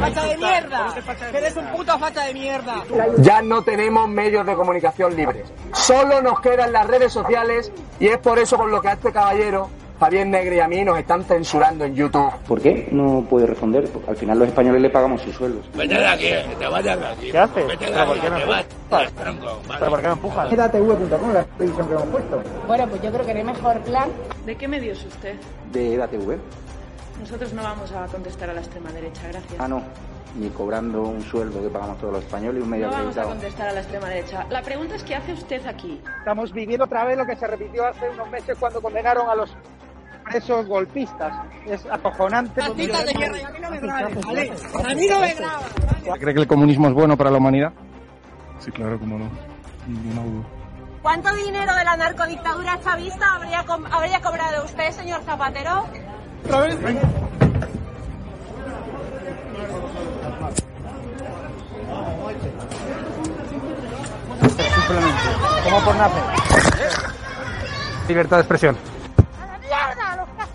¡Facha de mierda! ¡Eres un puto de mierda! Ya no tenemos medios de comunicación libres. Solo nos quedan las redes sociales y es por eso por lo que a este caballero, Javier Negre y a mí nos están censurando en YouTube. ¿Por qué no puede responder? Porque al final los españoles le pagamos sus sueldos. Vete de aquí, te vayas de aquí. ¿Qué haces? Vete de ¿Pero por aquí, que vas. ¿Pero por qué me empujas? EDATV.com, la televisión que hemos puesto. Bueno, pues yo creo que el mejor plan ¿De qué medio es usted? ¿De EDATV? Nosotros no vamos a contestar a la extrema derecha, gracias. Ah, no. Ni cobrando un sueldo que pagamos todos los españoles y un medio No vamos a contestar a la extrema derecha. La pregunta es ¿qué hace usted aquí? Estamos viviendo otra vez lo que se repitió hace unos meses cuando condenaron a los presos golpistas. Es acojonante. ¡A mí no me grabes, ¿vale? ¡A mí no me grabes! ¿Cree que el comunismo es bueno para la humanidad? Sí, claro, cómo no. Ninguna duda. ¿Cuánto dinero de la narcodictadura chavista habría, habría cobrado usted, señor Zapatero? Simplemente. ¿Cómo por nacer? Libertad de expresión.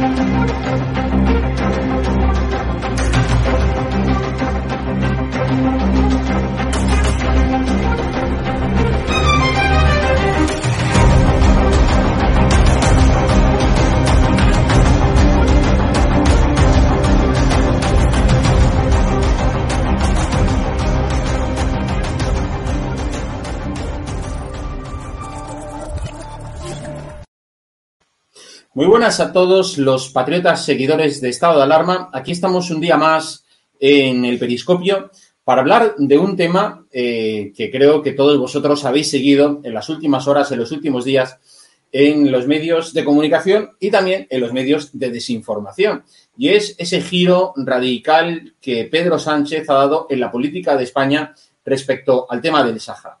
Thank you. Muy buenas a todos los patriotas seguidores de Estado de Alarma. Aquí estamos un día más en el Periscopio para hablar de un tema eh, que creo que todos vosotros habéis seguido en las últimas horas, en los últimos días, en los medios de comunicación y también en los medios de desinformación. Y es ese giro radical que Pedro Sánchez ha dado en la política de España respecto al tema del Sáhara.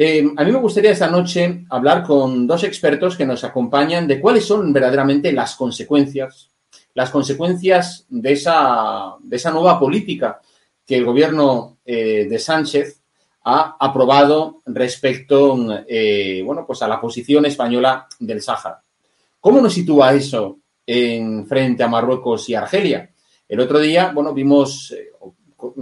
Eh, a mí me gustaría esta noche hablar con dos expertos que nos acompañan de cuáles son verdaderamente las consecuencias, las consecuencias de esa, de esa nueva política que el gobierno eh, de Sánchez ha aprobado respecto eh, bueno, pues a la posición española del Sáhara. ¿Cómo nos sitúa eso en frente a Marruecos y Argelia? El otro día, bueno, vimos,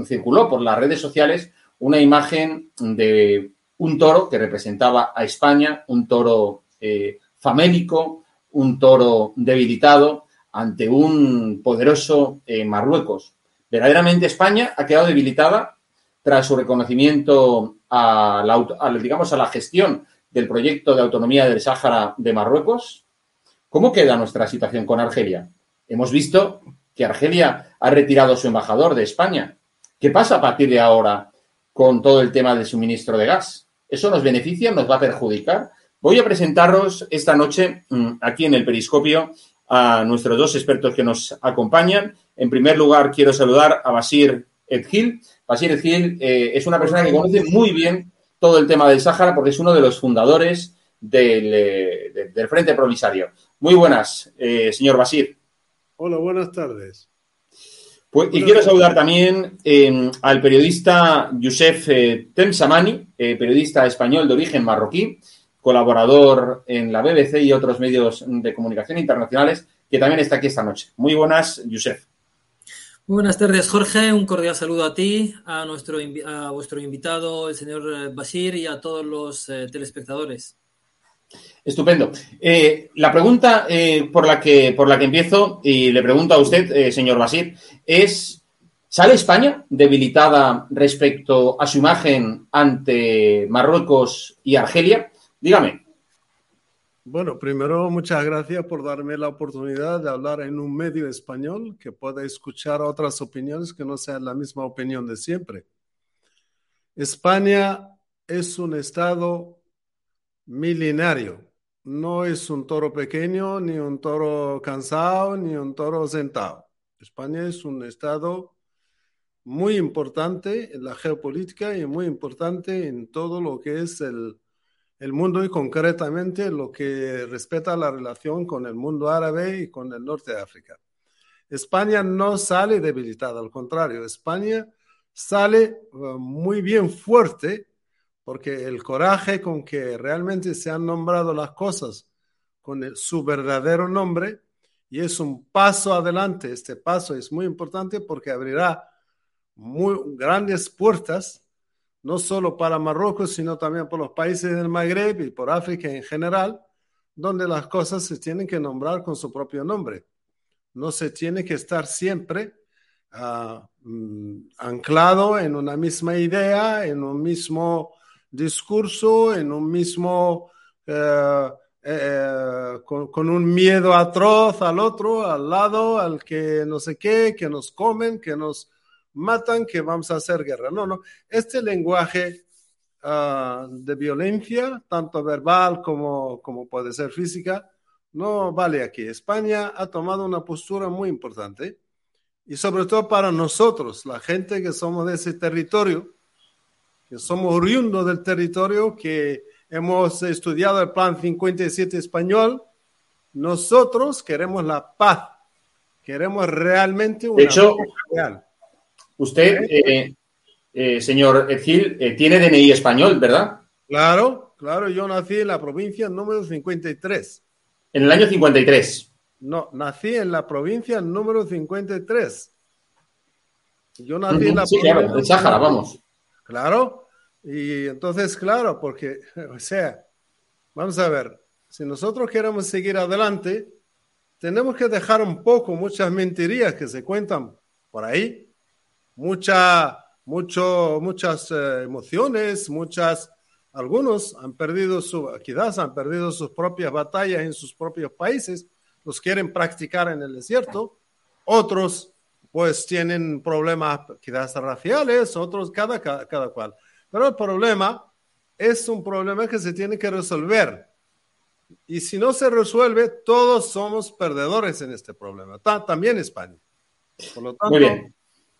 circuló por las redes sociales una imagen de un toro que representaba a España, un toro eh, famélico, un toro debilitado ante un poderoso eh, Marruecos. Verdaderamente España ha quedado debilitada tras su reconocimiento a la, a, digamos, a la gestión del proyecto de autonomía del Sáhara de Marruecos. ¿Cómo queda nuestra situación con Argelia? Hemos visto que Argelia ha retirado su embajador de España. ¿Qué pasa a partir de ahora con todo el tema del suministro de gas? ¿Eso nos beneficia? ¿Nos va a perjudicar? Voy a presentaros esta noche mm, aquí en el Periscopio a nuestros dos expertos que nos acompañan. En primer lugar, quiero saludar a Basir Edgil. Basir Edgil eh, es una persona que conoce muy bien todo el tema del Sáhara porque es uno de los fundadores del, eh, del Frente Provisario. Muy buenas, eh, señor Basir. Hola, buenas tardes. Pues, y quiero saludar también al periodista Youssef Temsamani, eh, periodista español de origen marroquí, colaborador en la BBC y otros medios de comunicación internacionales, que también está aquí esta noche. Muy buenas, Youssef. Muy buenas tardes, Jorge. Un cordial saludo a ti, a, nuestro, a vuestro invitado, el señor Bashir, y a todos los eh, telespectadores. Estupendo. Eh, la pregunta eh, por, la que, por la que empiezo, y le pregunto a usted, eh, señor Basir, es, ¿sale España debilitada respecto a su imagen ante Marruecos y Argelia? Dígame. Bueno, primero, muchas gracias por darme la oportunidad de hablar en un medio español que pueda escuchar otras opiniones que no sean la misma opinión de siempre. España es un Estado milenario. No es un toro pequeño, ni un toro cansado, ni un toro sentado. España es un Estado muy importante en la geopolítica y muy importante en todo lo que es el, el mundo y concretamente lo que respeta la relación con el mundo árabe y con el norte de África. España no sale debilitada, al contrario, España sale uh, muy bien fuerte porque el coraje con que realmente se han nombrado las cosas con el, su verdadero nombre y es un paso adelante. Este paso es muy importante porque abrirá muy grandes puertas, no solo para Marruecos, sino también por los países del Magreb y por África en general, donde las cosas se tienen que nombrar con su propio nombre. No se tiene que estar siempre uh, anclado en una misma idea, en un mismo discurso, en un mismo, uh, eh, con, con, un miedo atroz al otro, al lado, al que no sé qué, que nos comen, que nos matan, que vamos a hacer guerra. No, no. Este lenguaje uh, de violencia, tanto verbal como, como puede ser física, no vale aquí. España ha tomado una postura muy importante y sobre todo para nosotros, la gente que somos de ese territorio, que somos oriundos del territorio, que hemos estudiado el Plan 57 español, nosotros queremos la paz, queremos realmente una de hecho, paz real. Usted, eh, eh, señor Gil, eh, tiene DNI español, ¿verdad? Claro, claro, yo nací en la provincia número 53. En el año 53. No, nací en la provincia número 53. Yo nací en la sí, provincia. claro, en Sáhara, vamos. Claro, y entonces, claro, porque, o sea, vamos a ver, si nosotros queremos seguir adelante, tenemos que dejar un poco muchas mentirías que se cuentan por ahí, mucha, mucho, muchas eh, emociones, muchas, algunos han perdido su, quizás han perdido sus propias batallas en sus propios países, los quieren practicar en el desierto, otros pues tienen problemas quizás raciales, otros cada, cada, cada cual. Pero el problema es un problema que se tiene que resolver. Y si no se resuelve, todos somos perdedores en este problema, Ta también España. Por lo tanto,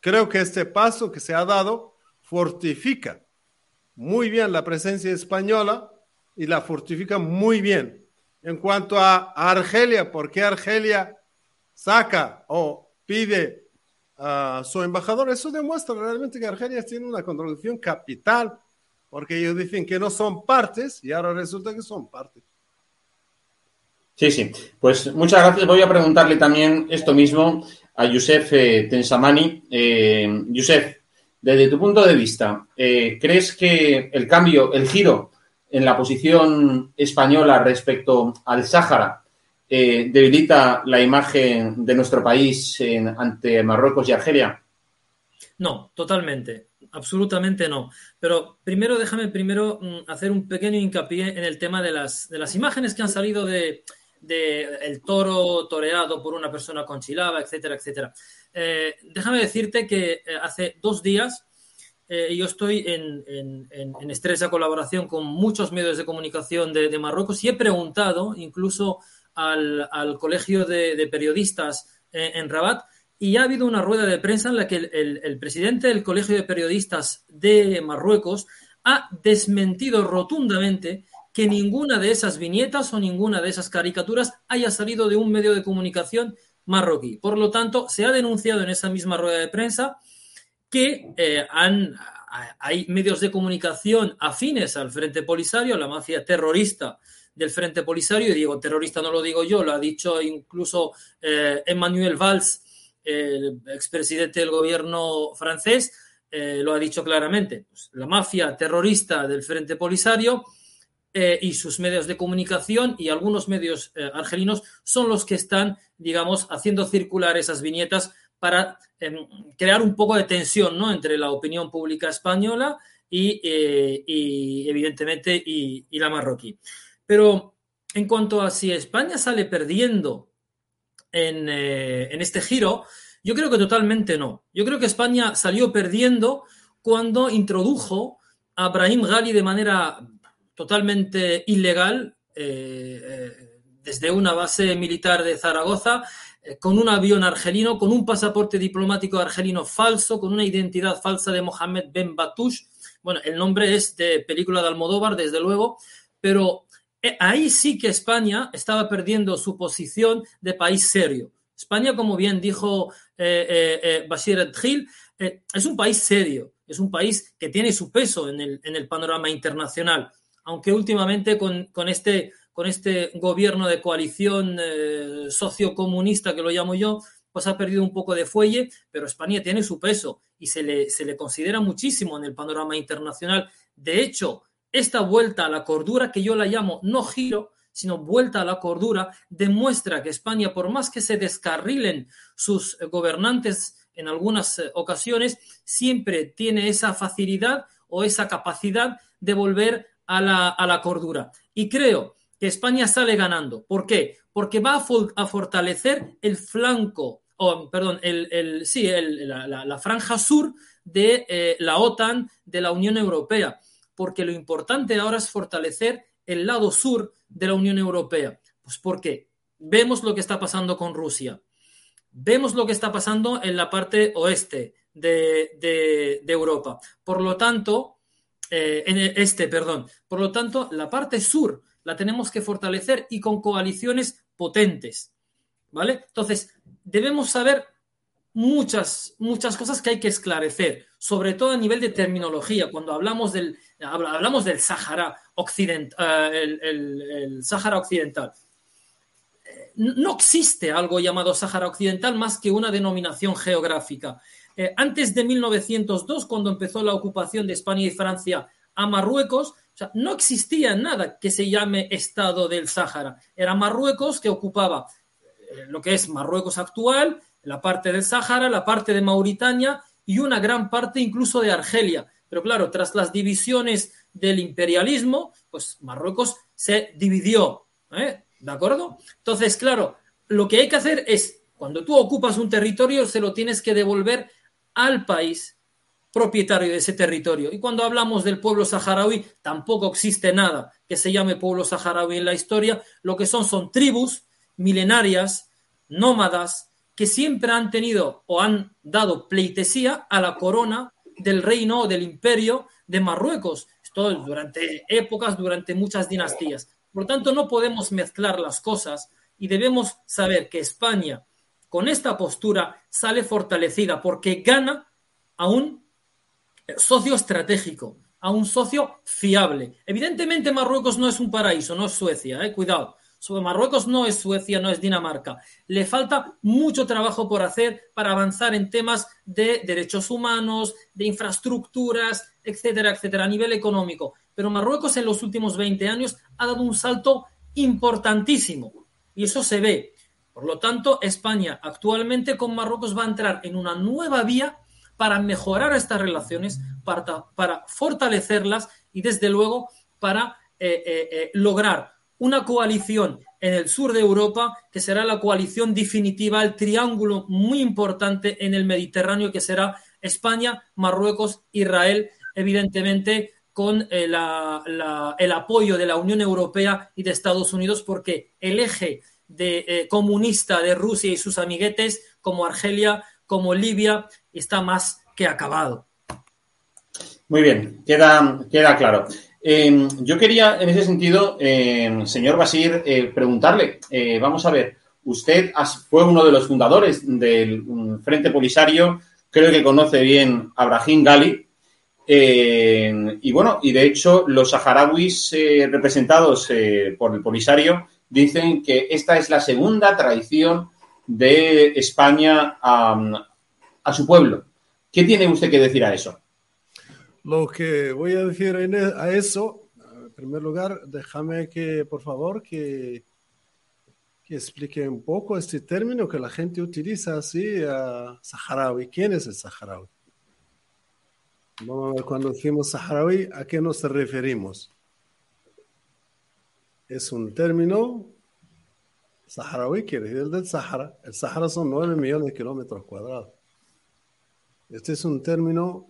creo que este paso que se ha dado fortifica muy bien la presencia española y la fortifica muy bien. En cuanto a, Argelia, ¿por qué Argelia saca o pide a su embajador? Eso demuestra realmente que Argelia tiene una contradicción capital, porque ellos dicen que no son partes y ahora resulta que son partes. Sí, sí. Pues muchas gracias. Voy a preguntarle también esto mismo a Youssef eh, Tensamani. Eh, desde tu punto de vista, eh, ¿crees que el cambio, el giro en la posición española respecto al Sáhara eh, debilita la imagen de nuestro país en, ante Marruecos y Argelia? No, totalmente. Absolutamente no. Pero primero déjame primero mm, hacer un pequeño hincapié en el tema de las, de las imágenes que han salido de, de el toro toreado por una persona con chilaba, etcétera, etcétera. Eh, déjame decirte que eh, hace dos días eh, yo estoy en, en, en, estrecha colaboración con muchos medios de comunicación de, de Marruecos y he preguntado incluso al, al colegio de, de periodistas en, en, Rabat y ha habido una rueda de prensa en la que el presidente del colegio de periodistas de Marruecos ha desmentido rotundamente que ninguna de esas viñetas o ninguna de esas caricaturas haya salido de un medio de comunicación marroquí. Por lo tanto, se ha denunciado en esa misma rueda de prensa que eh, hay medios de comunicación afines al Frente Polisario, la mafia terrorista del Frente Polisario, y digo terrorista no lo digo yo, lo ha dicho incluso eh, Emmanuel Valls, el expresidente del gobierno francés, eh, lo ha dicho claramente. Pues, la mafia terrorista del Frente Polisario eh, y sus medios de comunicación y algunos medios eh, argelinos son los que están, digamos, haciendo circular esas viñetas para eh, crear un poco de tensión ¿no? entre la opinión pública española y, eh, y evidentemente, y, y, la marroquí. Pero en cuanto a si España sale perdiendo en, en este giro, yo creo que totalmente no. Yo creo que España salió perdiendo cuando introdujo a Brahim Ghali de manera totalmente ilegal eh, eh, desde una base militar de Zaragoza eh, con un avión argelino, con un pasaporte diplomático argelino falso, con una identidad falsa de Mohamed Ben Batoush. Bueno, el nombre es de película de Almodóvar, desde luego, pero ahí sí que España estaba perdiendo su posición de país serio. España, como bien dijo Bashir Adjil, es un país serio, es un país que tiene su peso en el panorama internacional, aunque últimamente este, con este gobierno de coalición eh, sociocomunista que lo llamo yo, pues ha perdido un poco de fuelle, pero España tiene su peso y se le, se le considera muchísimo en el panorama internacional. De hecho, esta vuelta a la cordura, que yo la llamo no giro, sino vuelta a la cordura, demuestra que España, por más que se descarrilen sus gobernantes en algunas eh, ocasiones, siempre tiene esa facilidad o esa capacidad de volver a la, a la cordura. Y creo que España sale ganando. ¿Por qué? Porque va a, fortalecer el flanco, o perdón, el, el sí, el, la, la, franja sur de eh, la OTAN, de la Unión Europea. Porque lo importante ahora es fortalecer el lado sur de la Unión Europea. Pues porque vemos lo que está pasando con Rusia vemos lo que está pasando en la parte oeste de, Europa. Por lo tanto, eh, en el este, perdón. Por lo tanto, la parte sur la tenemos que fortalecer y con coaliciones potentes. ¿Vale? Entonces, debemos saber muchas, muchas cosas que hay que esclarecer, sobre todo a nivel de terminología. Cuando hablamos del, hablamos del Sahara occidental, eh, el, el Sahara occidental no existe algo llamado Sáhara Occidental más que una denominación geográfica. Eh, antes de 1902, cuando empezó la ocupación de España y Francia a Marruecos, no existía nada que se llame Estado del Sáhara. Era Marruecos que ocupaba eh, lo que es Marruecos actual, la parte del Sáhara, la parte de Mauritania y una gran parte incluso de Argelia. Pero claro, tras las divisiones del imperialismo, pues Marruecos se dividió. ¿eh? ¿De acuerdo? Entonces, claro, lo que hay que hacer es, cuando tú ocupas un territorio, se lo tienes que devolver al país propietario de ese territorio. Y cuando hablamos del pueblo saharaui, tampoco existe nada que se llame pueblo saharaui en la historia. Lo que son son tribus milenarias, nómadas, que siempre han tenido o han dado pleitesía a la corona del reino o del imperio de Marruecos. Esto durante épocas, durante muchas dinastías. Por lo tanto, no podemos mezclar las cosas y debemos saber que España, con esta postura, sale fortalecida porque gana a un socio estratégico, a un socio fiable. Evidentemente, Marruecos no es un paraíso, no es Suecia, eh, cuidado. Marruecos no es Suecia, no es Dinamarca. Le falta mucho trabajo por hacer para avanzar en temas de derechos humanos, de infraestructuras, etcétera, etcétera, a nivel económico. Pero Marruecos en los últimos 20 años ha dado un salto importantísimo y eso se ve. Por lo tanto, España actualmente con Marruecos va a entrar en una nueva vía para mejorar estas relaciones, para, para fortalecerlas y desde luego para eh, eh, eh, lograr una coalición en el sur de Europa que será la coalición definitiva, el triángulo muy importante en el Mediterráneo que será España, Marruecos, Israel, evidentemente con el apoyo de la Unión Europea y de Estados Unidos, porque el eje de, eh, comunista de Rusia y sus amiguetes, como Argelia, como Libia, está más que acabado. Muy bien, queda, queda claro. Em, yo quería, en ese sentido, em, señor Basir, eh, preguntarle, vamos a ver, usted fue uno de los fundadores del mm, Frente Polisario, creo que conoce bien a Brahim Gali, eh, y bueno, y de hecho, los saharauis eh, representados eh, por el Polisario dicen que esta es la segunda traición de España a, su pueblo. ¿Qué tiene usted que decir a eso? Lo que voy a decir e, a eso, en primer lugar, déjame que, por favor, que, que explique un poco este término que la gente utiliza así, a saharaui. ¿Quién es el saharaui? Vamos a ver, cuando decimos saharaui, ¿a qué nos referimos? Es un término saharaui, quiere decir del Sahara. El Sahara son 9 millones de kilómetros cuadrados. Este es un término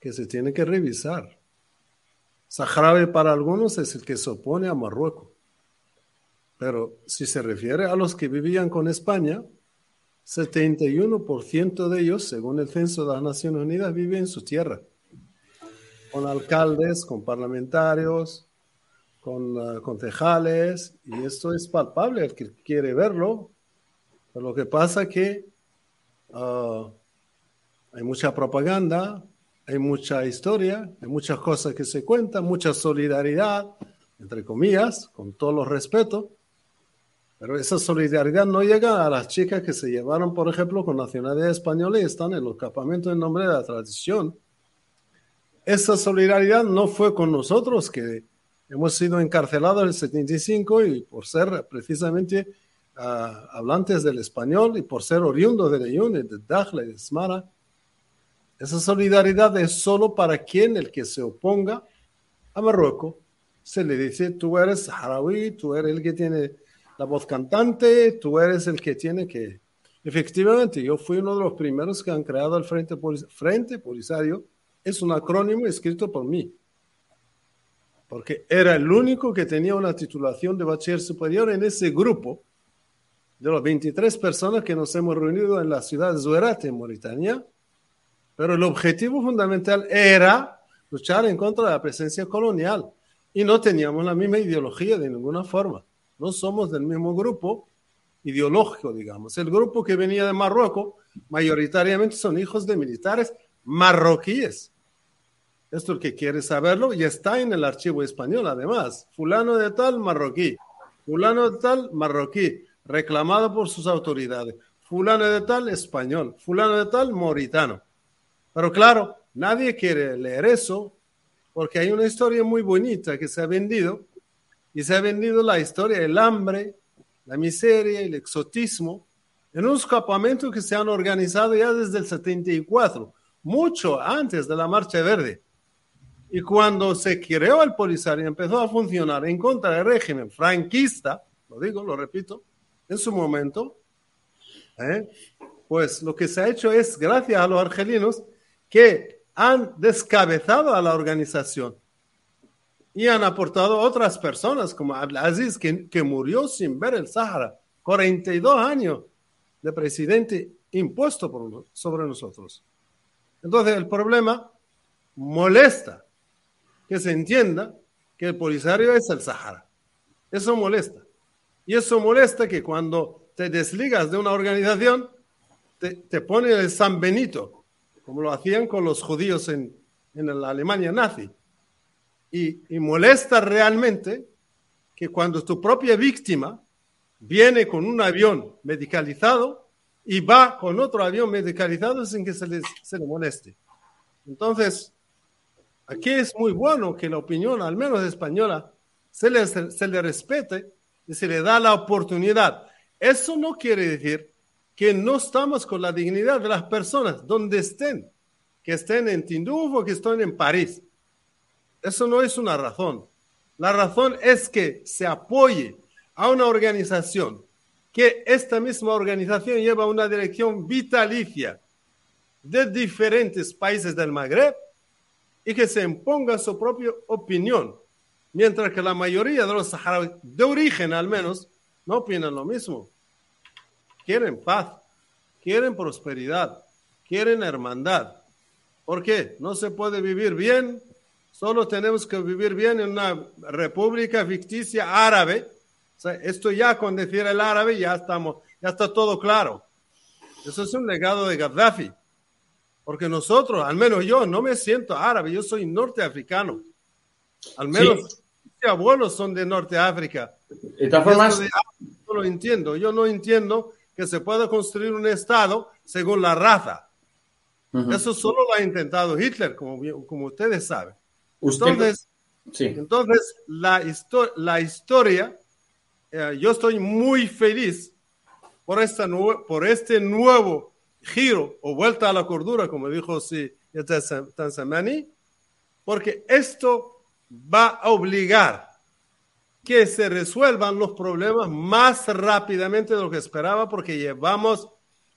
que se tiene que revisar. Saharaui para algunos es el que se opone a Marruecos. Pero si se refiere a los que vivían con España, 71% de ellos, según el censo de las Naciones Unidas, viven en su tierra, con alcaldes, con parlamentarios, con uh, concejales, y esto es palpable, el que quiere verlo. Pero lo que pasa que uh, hay mucha propaganda, hay mucha historia, hay muchas cosas que se cuentan, mucha solidaridad, entre comillas, con todos los respetos, pero esa solidaridad no llega a las chicas que se llevaron, por ejemplo, con nacionalidad española y están en los campamentos en nombre de la tradición. Esa solidaridad no fue con nosotros, que hemos sido encarcelados en el 75 y por ser precisamente uh, hablantes del español y por ser oriundos de Leyún, de Dakhla y de Smara. Esa solidaridad es solo para quien el que se oponga a Marruecos. Se le dice, tú eres saharaui, tú eres el que tiene la voz cantante, tú eres el que tiene que... Efectivamente, yo fui uno de los primeros que han creado el Frente, Frente Polisario. Es un acrónimo escrito por mí, porque era el único que tenía una titulación de bachiller superior en ese grupo de las 23 personas que nos hemos reunido en la ciudad de Zuerate, en Mauritania. Pero el objetivo fundamental era luchar en contra de la presencia colonial y no teníamos la misma ideología de ninguna forma no somos del mismo grupo ideológico, digamos. El grupo que venía de Marruecos mayoritariamente son hijos de militares marroquíes. Esto es el que quiere saberlo y está en el archivo español, además. Fulano de tal, marroquí. Fulano de tal, marroquí, reclamado por sus autoridades. Fulano de tal, español. Fulano de tal, mauritano. Pero claro, nadie quiere leer eso porque hay una historia muy bonita que se ha vendido y se ha vendido la historia del hambre, la miseria, el exotismo, en unos campamentos que se han organizado ya desde el 74, mucho antes de la Marcha Verde. Y cuando se creó el Polisario y empezó a funcionar en contra del régimen franquista, lo digo, lo repito, en su momento, ¿eh? pues lo que se ha hecho es, gracias a los argelinos, que han descabezado a la organización y han aportado otras personas como Abdelaziz, que, que murió sin ver el Sahara, 42 años de presidente impuesto por, sobre nosotros. Entonces el problema molesta que se entienda que el Polisario es el Sahara. Eso molesta. Y eso molesta que cuando te desligas de una organización, te, te pone el San Benito, como lo hacían con los judíos en, en la Alemania nazi y, molesta realmente que cuando tu propia víctima viene con un avión medicalizado y va con otro avión medicalizado sin que se le, se le moleste. Entonces, aquí es muy bueno que la opinión, al menos española, se le, respete y se le da la oportunidad. Eso no quiere decir que no estamos con la dignidad de las personas donde estén, que estén en Tinduf o que estén en París. Eso no es una razón. La razón es que se apoye a una organización que esta misma organización lleva una dirección vitalicia de diferentes países del Magreb y que se imponga su propia opinión, mientras que la mayoría de los saharauis, de origen al menos, no opinan lo mismo. Quieren paz, quieren prosperidad, quieren hermandad. ¿Por qué? No se puede vivir bien Solo tenemos que vivir bien en una república ficticia árabe. esto ya con decir el árabe ya estamos, ya está todo claro. Eso es un legado de Gaddafi. Porque nosotros, al menos yo, no me siento árabe, yo soy norteafricano. Al menos mis abuelos son de Norteáfrica. De todas formas, no lo entiendo. Yo no entiendo que se pueda construir un Estado según la raza. Eso solo lo ha intentado Hitler, como, como ustedes saben. Entonces, entonces la, la historia, eh, yo estoy muy feliz por, esta por este nuevo giro o vuelta a la cordura, como dijo si Tanzamani, porque esto va a obligar que se resuelvan los problemas más rápidamente de lo que esperaba, porque llevamos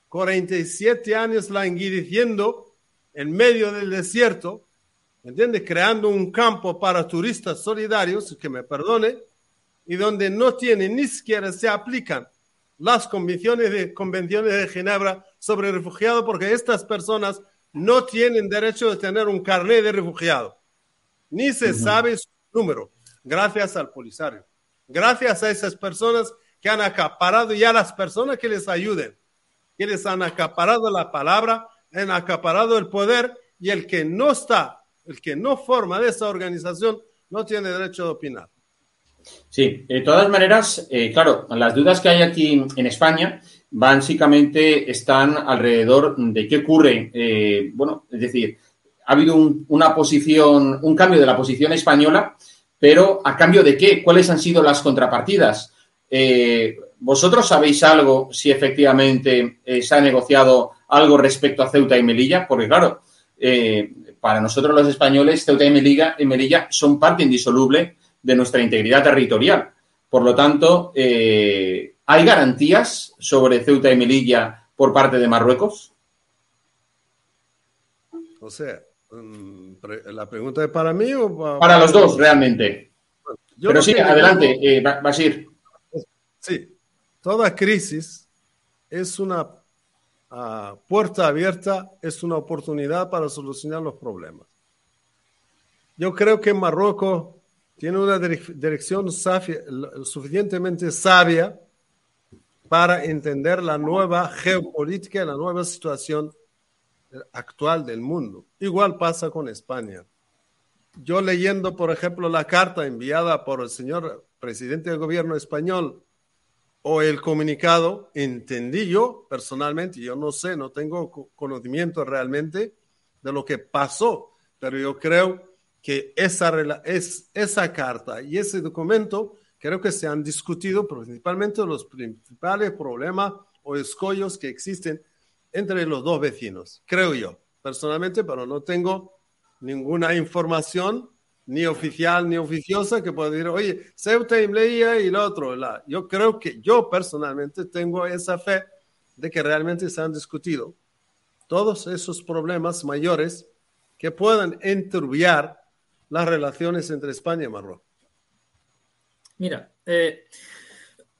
47 años languideciendo en medio del desierto ¿me entiendes? Creando un campo para turistas solidarios, que me perdone, y donde no tienen ni siquiera se aplican las convenciones de, convenciones de Ginebra sobre refugiados, porque estas personas no tienen derecho de tener un carnet de refugiado, ni se sabe su número, gracias al polisario, gracias a esas personas que han acaparado y a las personas que les ayuden, que les han acaparado la palabra, han acaparado el poder y el que no está, el que no forma de esa organización, no tiene derecho de opinar. Sí, de todas maneras, eh, claro, las dudas que hay aquí en España básicamente están alrededor de qué ocurre. Eh, bueno, es decir, ha habido un, una posición, un cambio de la posición española, pero ¿a cambio de qué? ¿Cuáles han sido las contrapartidas? Eh, ¿Vosotros sabéis algo si efectivamente se ha negociado algo respecto a Ceuta y Melilla? Porque, claro, para nosotros los españoles, Ceuta y Melilla, son parte indisoluble de nuestra integridad territorial. Por lo tanto, eh, ¿hay garantías sobre Ceuta y Melilla por parte de Marruecos? O sea, mm, ¿la pregunta es para mí o para, para los dos, realmente? Pero sí, adelante, eh, Basir. Sí, toda crisis es una ah, puerta abierta, es una oportunidad para solucionar los problemas. Yo creo que Marruecos tiene una dirección suficientemente sabia para entender la nueva geopolítica, la nueva situación actual del mundo. Igual pasa con España. Yo leyendo, por ejemplo, la carta enviada por el señor presidente del gobierno español o el comunicado, entendí yo personalmente, yo no sé, no tengo conocimiento realmente de lo que pasó, pero yo creo que esa, es, esa carta y ese documento creo que se han discutido principalmente los principales problemas o escollos que existen entre los dos vecinos, creo yo, personalmente, pero no tengo ninguna información ni oficial ni oficiosa que pueda decir, oye, Ceuta y Melilla y lo otro. La. Yo creo que yo personalmente tengo esa fe de que realmente se han discutido todos esos problemas mayores que puedan enturbiar las relaciones entre España y Marruecos? Mira, eh,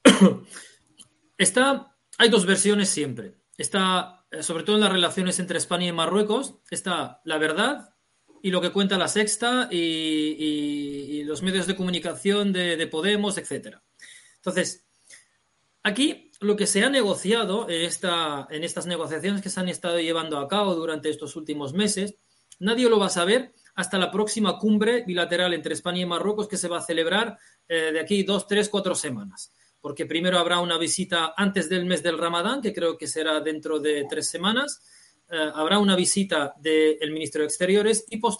está, hay dos versiones siempre. Está, eh, sobre todo en las relaciones entre España y Marruecos, está la verdad y lo que cuenta la Sexta y, los medios de comunicación de, Podemos, etc. Entonces, aquí lo que se ha negociado en, esta, en estas negociaciones que se han estado llevando a cabo durante estos últimos meses, nadie lo va a saber hasta la próxima cumbre bilateral entre España y Marruecos que se va a celebrar eh, de aquí dos, tres, cuatro semanas. Porque primero habrá una visita antes del mes del Ramadán, que creo que será dentro de tres semanas. Eh, habrá una visita del ministro de Exteriores y pues,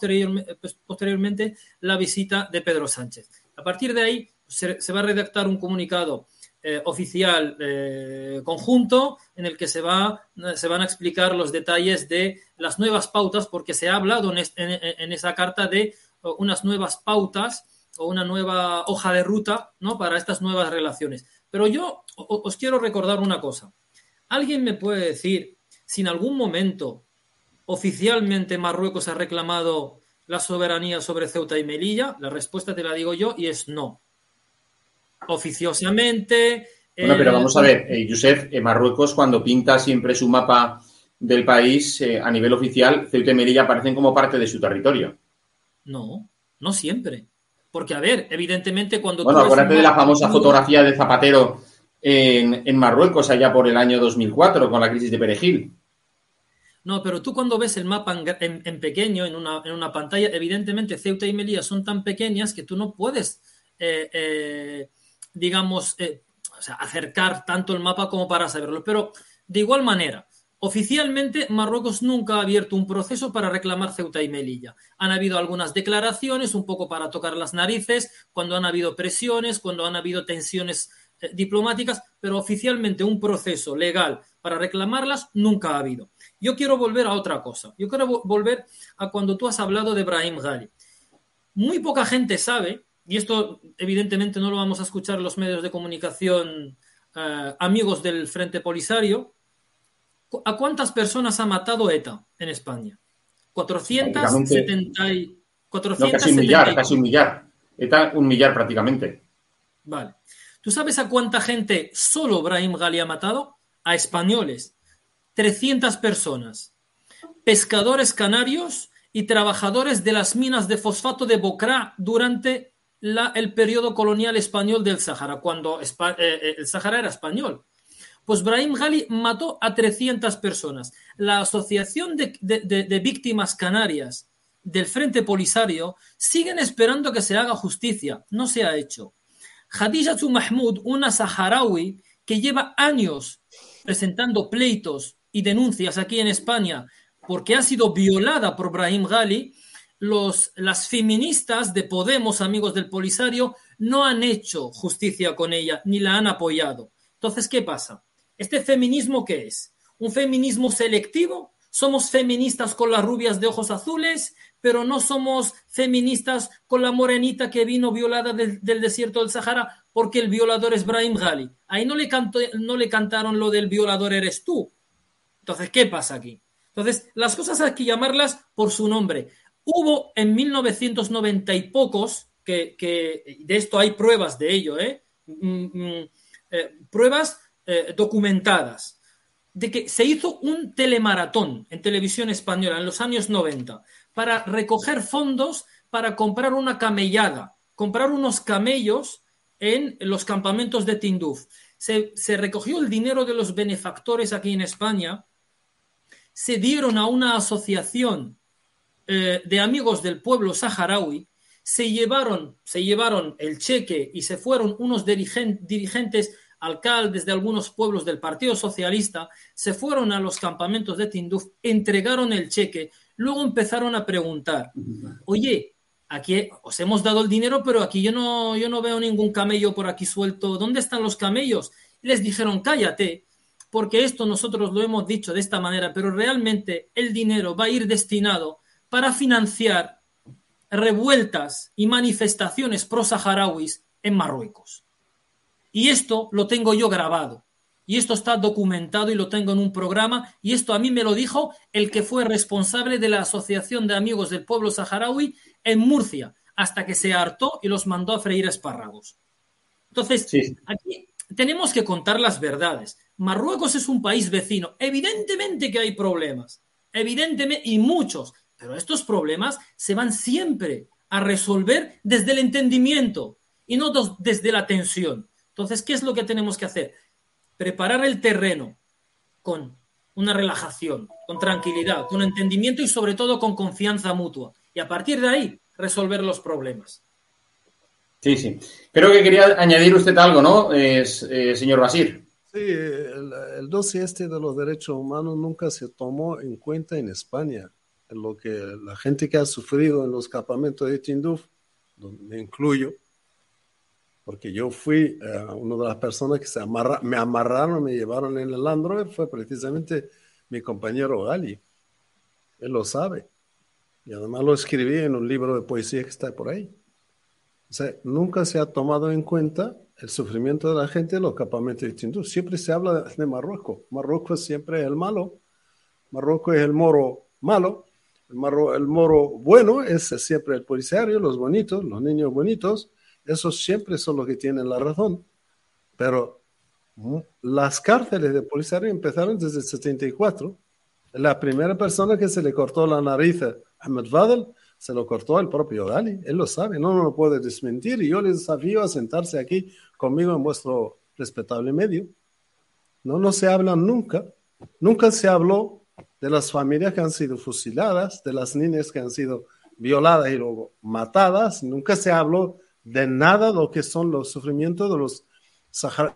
posteriormente la visita de Pedro Sánchez. A partir de ahí se va a redactar un comunicado eh, oficial conjunto en el que se, va, se van a explicar los detalles de las nuevas pautas, porque se ha hablado en, esa carta de unas nuevas pautas o una nueva hoja de ruta ¿no? para estas nuevas relaciones. Pero yo os quiero recordar una cosa. ¿Alguien me puede decir si en algún momento oficialmente Marruecos ha reclamado la soberanía sobre Ceuta y Melilla? La respuesta te la digo yo y es no oficiosamente. Bueno, pero vamos a ver, eh, Josep, en Marruecos cuando pinta siempre su mapa del país eh, a nivel oficial, Ceuta y Melilla aparecen como parte de su territorio. No, no siempre. Porque, a ver, evidentemente cuando... Bueno, acuérdate de la famosa fotografía de Zapatero en, Marruecos allá por el año 2004 con la crisis de Perejil. No, pero tú cuando ves el mapa en, pequeño, en una, en una, pantalla, evidentemente Ceuta y Melilla son tan pequeñas que tú no puedes eh, digamos, eh, acercar tanto el mapa como para saberlo. Pero de igual manera, oficialmente Marruecos nunca ha abierto un proceso para reclamar Ceuta y Melilla. Han habido algunas declaraciones, un poco para tocar las narices, cuando han habido presiones, cuando han habido tensiones eh, diplomáticas, pero oficialmente un proceso legal para reclamarlas nunca ha habido. Yo quiero volver a otra cosa. Yo quiero volver a cuando tú has hablado de Brahim Ghali. Muy poca gente sabe y esto evidentemente no lo vamos a escuchar los medios de comunicación eh, amigos del Frente Polisario, ¿a cuántas personas ha matado ETA en España? 470 No, casi un millar, casi un millar. Está un millar prácticamente. Vale. ¿Tú sabes a cuánta gente solo Brahim Gali ha matado? A españoles. 300 personas. Pescadores canarios y trabajadores de las minas de fosfato de Bocra durante la- el periodo colonial español del Sahara, cuando eh, eh, el Sahara era español. Pues Brahim Gali mató a 300 personas. La Asociación de, Víctimas Canarias del Frente Polisario siguen esperando que se haga justicia. No se ha hecho. Hadijatu Mahmoud, una saharaui que lleva años presentando pleitos y denuncias aquí en España porque ha sido violada por Brahim Gali, los, las feministas de Podemos, amigos del Polisario, no han hecho justicia con ella ni la han apoyado. Entonces, ¿qué pasa? ¿Este feminismo qué es? ¿Un feminismo selectivo? ¿Somos feministas con las rubias de ojos azules, pero no somos feministas con la morenita que vino violada del, desierto del Sahara porque el violador es Brahim Gali? Ahí no le, cantó, no le cantaron lo del violador eres tú. Entonces, ¿qué pasa aquí? Entonces, las cosas hay que llamarlas por su nombre. Hubo en 1990 y pocos, que, que de esto hay pruebas de ello, ¿eh? Mm, mm, eh, pruebas eh, documentadas, de que se hizo un telemaratón en televisión española en los años 90 para recoger fondos para comprar una camellada, comprar unos camellos en los campamentos de Tinduf. Se, recogió el dinero de los benefactores aquí en España, se dieron a una asociación eh, de amigos del pueblo saharaui, se llevaron, se llevaron el cheque y se fueron unos dirigen- dirigentes, alcaldes de algunos pueblos del Partido Socialista, se fueron a los campamentos de Tinduf, entregaron el cheque, luego empezaron a preguntar, oye, aquí os hemos dado el dinero, pero aquí yo no, yo no veo ningún camello por aquí suelto, ¿dónde están los camellos? Les dijeron, cállate, porque esto nosotros lo hemos dicho de esta manera, pero realmente el dinero va a ir destinado para financiar revueltas y manifestaciones pro-saharauis en Marruecos. Y esto lo tengo yo grabado. Y esto está documentado y lo tengo en un programa. Y esto a mí me lo dijo el que fue responsable de la Asociación de Amigos del Pueblo Saharaui en Murcia, hasta que se hartó y los mandó a freír espárragos. Entonces, aquí tenemos que contar las verdades. Marruecos es un país vecino. Evidentemente que hay problemas. Evidentemente, y muchos. Pero estos problemas se van siempre a resolver desde el entendimiento y no desde la tensión. Entonces, ¿qué es lo que tenemos que hacer? Preparar el terreno con una relajación, con tranquilidad, con entendimiento y sobre todo con confianza mutua. Y a partir de ahí, resolver los problemas. Sí, sí. Creo que quería añadir usted algo, ¿no, eh, señor Basir? Sí, el, el dossier este de los derechos humanos nunca se tomó en cuenta en España. Lo que la gente que ha sufrido en los campamentos de Tinduf, donde me incluyo, porque yo fui eh, una de las personas que se amarra- me amarraron, me llevaron en el Land Rover, fue precisamente mi compañero Gali. Él lo sabe. Y además lo escribí en un libro de poesía que está por ahí. O sea, nunca se ha tomado en cuenta el sufrimiento de la gente en los campamentos de Tinduf. Siempre se habla de, de Marruecos. Marruecos siempre es el malo. Marruecos es el moro malo. El, marro- el moro bueno es siempre el polisario, los bonitos, los niños bonitos. Esos siempre son los que tienen la razón. Pero mm, las cárceles de polisario empezaron desde el 74. La primera persona que se le cortó la nariz a Ahmed Fadel se lo cortó el propio Gali. Él lo sabe, no lo puede desmentir. Y yo les desafío a sentarse aquí conmigo en vuestro respetable medio. No, no se habla nunca. Nunca se habló de las familias que han sido fusiladas, de las niñas que han sido violadas y luego matadas. Nunca se habló de nada lo que son los sufrimientos de los,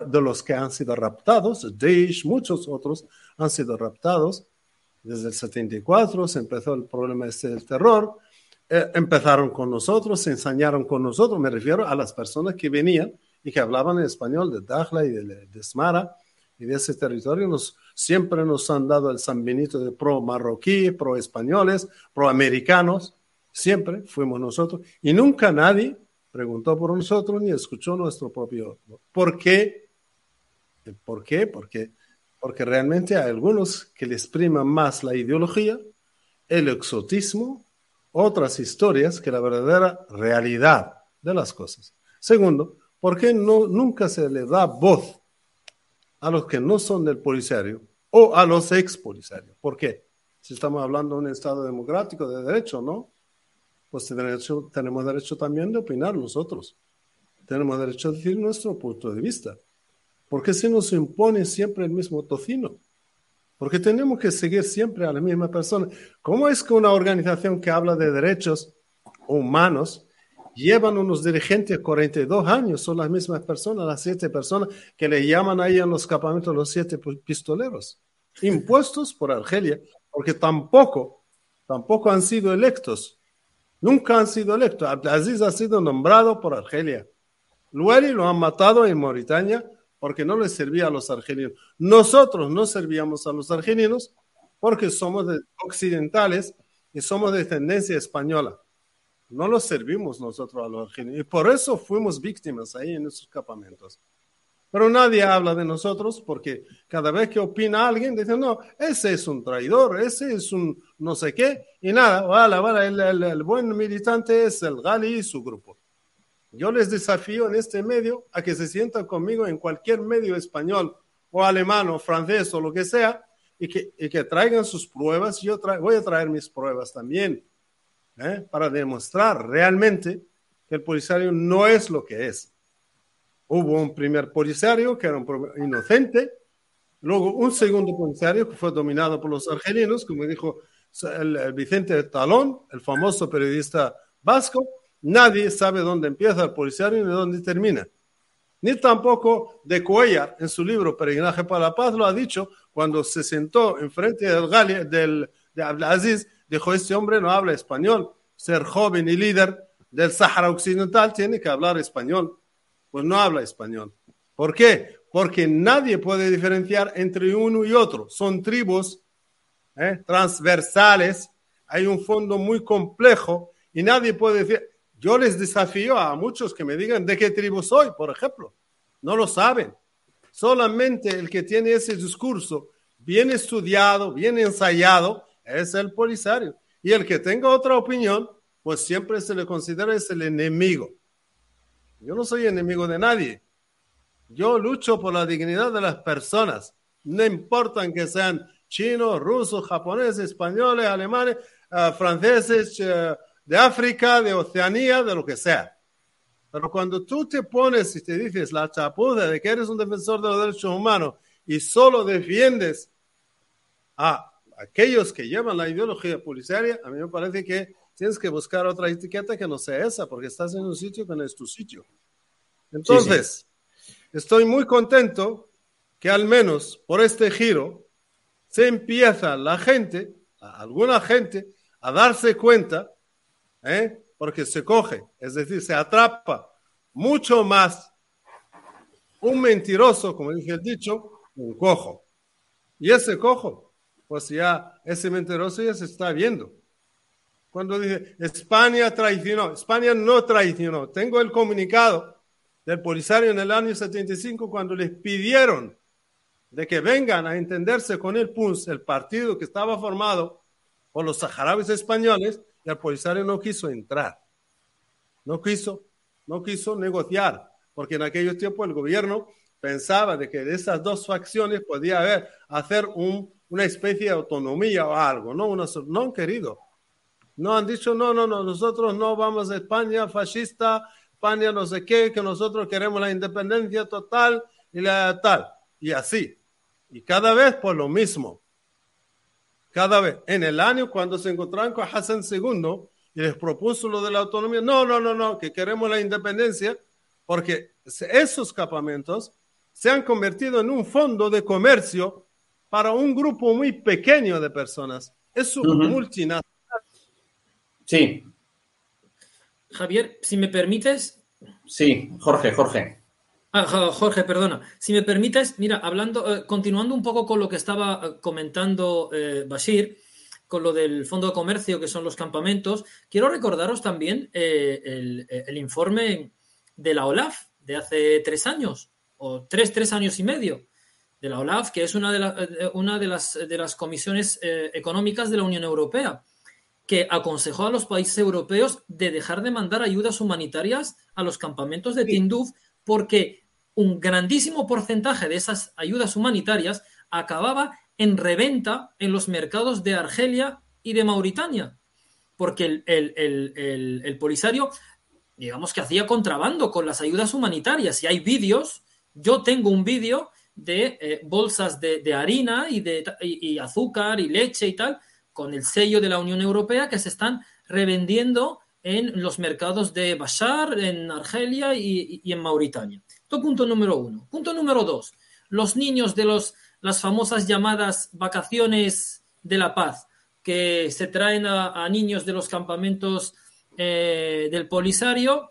de los que han sido raptados. Daesh, muchos otros han sido raptados. Desde el 74 se empezó el problema este del terror. Eh, empezaron con nosotros, se ensañaron con nosotros. Me refiero a las personas que venían y que hablaban en español de Dakhla y de, de Smara y de ese territorio. Nos, siempre nos han dado el San Benito de pro marroquí, pro españoles, pro americanos. Siempre fuimos nosotros. Y nunca nadie preguntó por nosotros ni escuchó nuestro propio. ¿Por qué? ¿Por qué? Porque, porque realmente hay algunos que les priman más la ideología, el exotismo otras historias que la verdadera realidad de las cosas. Segundo, ¿por qué no, nunca se le da voz a los que no son del policiario o a los ex policarios? ¿Por qué? Si estamos hablando de un Estado democrático de derecho, ¿no? Pues derecho, tenemos derecho también de opinar nosotros. Tenemos derecho a decir nuestro punto de vista. ¿Por qué se nos impone siempre el mismo tocino? Porque tenemos que seguir siempre a la misma persona. ¿Cómo es que una organización que habla de derechos humanos llevan unos dirigentes 42 años, son las mismas personas, las siete personas que le llaman ahí en los campamentos los siete pistoleros, impuestos por Argelia, porque tampoco, tampoco han sido electos, nunca han sido electos. Abdelaziz ha sido nombrado por Argelia. Lueri lo han matado en Mauritania porque no les servía a los argelinos. Nosotros no servíamos a los argelinos porque somos occidentales y somos de tendencia española. No los servimos nosotros a los argelinos y por eso fuimos víctimas ahí en esos campamentos. Pero nadie habla de nosotros porque cada vez que opina alguien, dice, no, ese es un traidor, ese es un no sé qué, y nada, vale, vale, el, el buen militante es el Gali y su grupo. Yo les desafío en este medio a que se sientan conmigo en cualquier medio español o alemán o francés o lo que sea y que, que traigan sus pruebas. Yo voy a traer mis pruebas también ¿eh? para demostrar realmente que el polisario no es lo que es. Hubo un primer polisario que era un inocente, luego un segundo polisario que fue dominado por los argelinos, como dijo el Vicente Talón, el famoso periodista vasco, Nadie sabe dónde empieza el policiario ni dónde termina. Ni tampoco de Cuellar, en su libro Peregrinaje para la Paz, lo ha dicho cuando se sentó enfrente del, Gali, del de Abdelaziz, dijo, este hombre no habla español. Ser joven y líder del Sahara Occidental tiene que hablar español. Pues no habla español. ¿Por qué? Porque nadie puede diferenciar entre uno y otro. Son tribus ¿eh? transversales, hay un fondo muy complejo y nadie puede decir, yo les desafío a muchos que me digan de qué tribu soy, por ejemplo. No lo saben. Solamente el que tiene ese discurso bien estudiado, bien ensayado, es el polisario. Y el que tenga otra opinión, pues siempre se le considera es el enemigo. Yo no soy enemigo de nadie. Yo lucho por la dignidad de las personas. No importan que sean chinos, rusos, japoneses, españoles, alemanes, uh, franceses, uh, de África, de Oceanía, de lo que sea. Pero cuando tú te pones y te dices la chapuza de que eres un defensor de los derechos humanos y solo defiendes a aquellos que llevan la ideología policiaria, a mí me parece que tienes que buscar otra etiqueta que no sea esa, porque estás en un sitio que no es tu sitio. Entonces, estoy muy contento que al menos por este giro se empieza la gente, alguna gente, a darse cuenta ¿eh? porque se coge, es decir, se atrapa mucho más un mentiroso, como dije el dicho, un cojo. Y ese cojo, pues ya ese mentiroso ya se está viendo. Cuando dice España traicionó, España no traicionó. Tengo el comunicado del Polisario en el año 75 cuando les pidieron de que vengan a entenderse con el PUNS, el partido que estaba formado por los saharauis españoles, y el Polisario no quiso entrar. No quiso, no quiso negociar, porque en aquellos tiempos el gobierno pensaba de que de esas dos facciones podía haber, hacer un, una especie de autonomía o algo. No, no han querido. No han dicho, no, no, no, nosotros no vamos a España fascista, España no sé qué, que nosotros queremos la independencia total y la tal. Y así. Y cada vez por lo mismo cada vez. En el año cuando se encontraron con Hassan II y les propuso lo de la autonomía, no, no, no, no, que queremos la independencia, porque esos campamentos se han convertido en un fondo de comercio para un grupo muy pequeño de personas. Es un multinacional. Sí. Javier, si me permites. Sí, Jorge, Jorge. Ah, Jorge, perdona. Si me permites, mira, hablando, eh, continuando un poco con lo que estaba eh, comentando eh, Bashir, con lo del fondo de comercio, que son los campamentos, quiero recordaros también el, informe de la OLAF de hace tres años, o tres, tres años y medio, de la OLAF, que es una de, una de, las, de las comisiones económicas de la Unión Europea. Que aconsejó a los países europeos de dejar de mandar ayudas humanitarias a los campamentos de Tinduf porque un grandísimo porcentaje de esas ayudas humanitarias acababa en reventa en los mercados de Argelia y de Mauritania, porque el, el, el, el Polisario, digamos que hacía contrabando con las ayudas humanitarias. Y hay vídeos, yo tengo un vídeo de eh, bolsas de, de, harina y de y, y azúcar y leche y tal, con el sello de la Unión Europea que se están revendiendo en los mercados de Bashar, en Argelia y, en Mauritania. Esto punto número uno. Punto número dos. Los niños de los, las famosas llamadas vacaciones de la paz, que se traen a, a niños de los campamentos eh, del Polisario